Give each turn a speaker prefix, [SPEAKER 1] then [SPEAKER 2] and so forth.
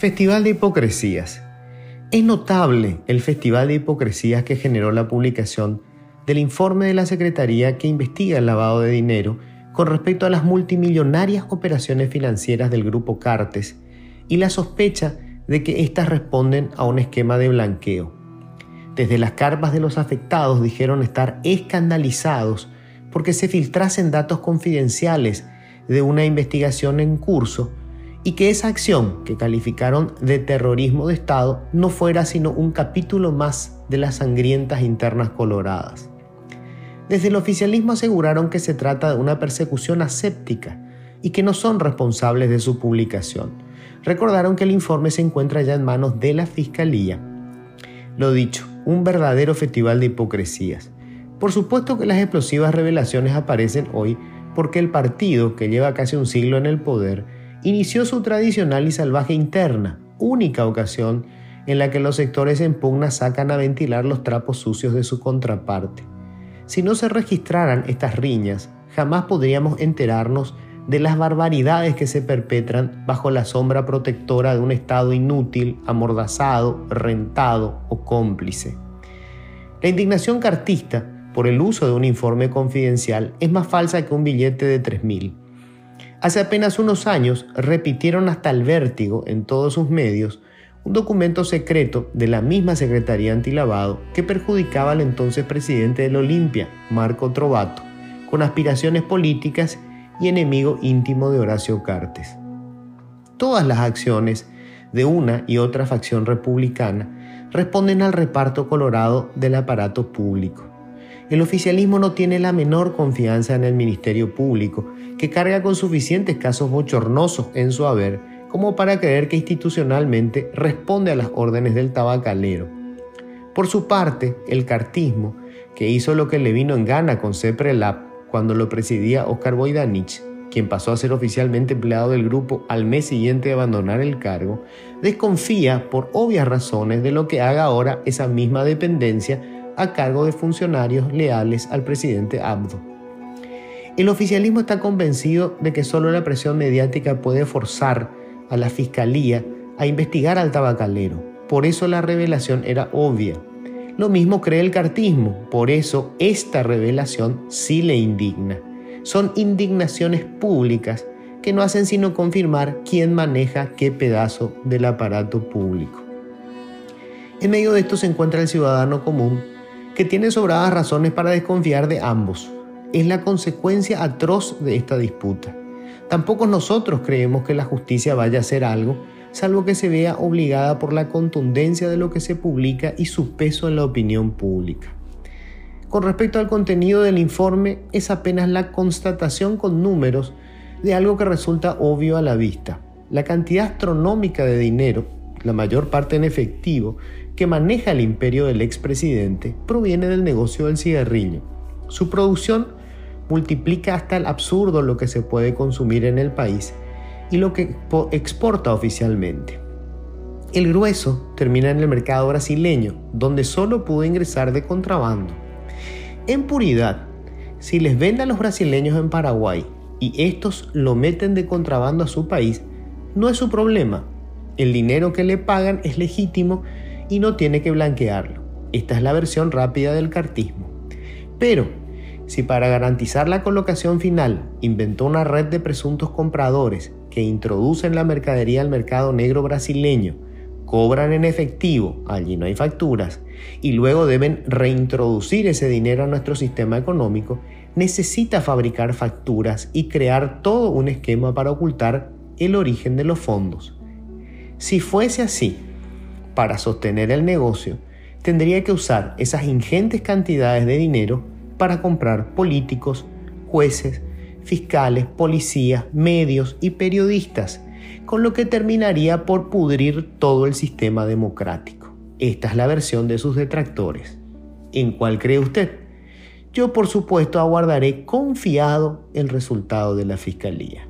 [SPEAKER 1] Festival de Hipocresías. Es notable el Festival de Hipocresías que generó la publicación del informe de la Secretaría que investiga el lavado de dinero con respecto a las multimillonarias operaciones financieras del grupo Cartes y la sospecha de que éstas responden a un esquema de blanqueo. Desde las carpas de los afectados dijeron estar escandalizados porque se filtrasen datos confidenciales de una investigación en curso y que esa acción que calificaron de terrorismo de Estado no fuera sino un capítulo más de las sangrientas internas coloradas. Desde el oficialismo aseguraron que se trata de una persecución aséptica y que no son responsables de su publicación. Recordaron que el informe se encuentra ya en manos de la Fiscalía. Lo dicho, un verdadero festival de hipocresías. Por supuesto que las explosivas revelaciones aparecen hoy porque el partido, que lleva casi un siglo en el poder, inició su tradicional y salvaje interna, única ocasión en la que los sectores en pugna sacan a ventilar los trapos sucios de su contraparte. Si no se registraran estas riñas, jamás podríamos enterarnos de las barbaridades que se perpetran bajo la sombra protectora de un Estado inútil, amordazado, rentado o cómplice. La indignación cartista por el uso de un informe confidencial es más falsa que un billete de 3.000. Hace apenas unos años repitieron hasta el vértigo en todos sus medios un documento secreto de la misma Secretaría Antilavado que perjudicaba al entonces presidente del Olimpia, Marco Trovato, con aspiraciones políticas y enemigo íntimo de Horacio Cartes. Todas las acciones de una y otra facción republicana responden al reparto colorado del aparato público. El oficialismo no tiene la menor confianza en el Ministerio Público, que carga con suficientes casos bochornosos en su haber como para creer que institucionalmente responde a las órdenes del tabacalero. Por su parte, el cartismo, que hizo lo que le vino en gana con CEPRELAP, cuando lo presidía Oscar Boidanich, quien pasó a ser oficialmente empleado del grupo al mes siguiente de abandonar el cargo, desconfía por obvias razones de lo que haga ahora esa misma dependencia a cargo de funcionarios leales al presidente Abdo. El oficialismo está convencido de que solo la presión mediática puede forzar a la fiscalía a investigar al tabacalero. Por eso la revelación era obvia. Lo mismo cree el cartismo, por eso esta revelación sí le indigna. Son indignaciones públicas que no hacen sino confirmar quién maneja qué pedazo del aparato público. En medio de esto se encuentra el ciudadano común, que tiene sobradas razones para desconfiar de ambos. Es la consecuencia atroz de esta disputa. Tampoco nosotros creemos que la justicia vaya a hacer algo salvo que se vea obligada por la contundencia de lo que se publica y su peso en la opinión pública. Con respecto al contenido del informe, es apenas la constatación con números de algo que resulta obvio a la vista. La cantidad astronómica de dinero, la mayor parte en efectivo, que maneja el imperio del expresidente proviene del negocio del cigarrillo. Su producción multiplica hasta el absurdo lo que se puede consumir en el país y lo que exporta oficialmente. El grueso termina en el mercado brasileño, donde solo pudo ingresar de contrabando. En puridad, si les venden a los brasileños en Paraguay y estos lo meten de contrabando a su país, no es su problema. El dinero que le pagan es legítimo y no tiene que blanquearlo. Esta es la versión rápida del cartismo. Pero, si para garantizar la colocación final inventó una red de presuntos compradores que introducen la mercadería al mercado negro brasileño, cobran en efectivo, allí no hay facturas, y luego deben reintroducir ese dinero a nuestro sistema económico, necesita fabricar facturas y crear todo un esquema para ocultar el origen de los fondos. Si fuese así, para sostener el negocio, tendría que usar esas ingentes cantidades de dinero para comprar políticos, jueces, fiscales, policías, medios y periodistas, con lo que terminaría por pudrir todo el sistema democrático. Esta es la versión de sus detractores. ¿En cuál cree usted? Yo por supuesto aguardaré confiado el resultado de la Fiscalía.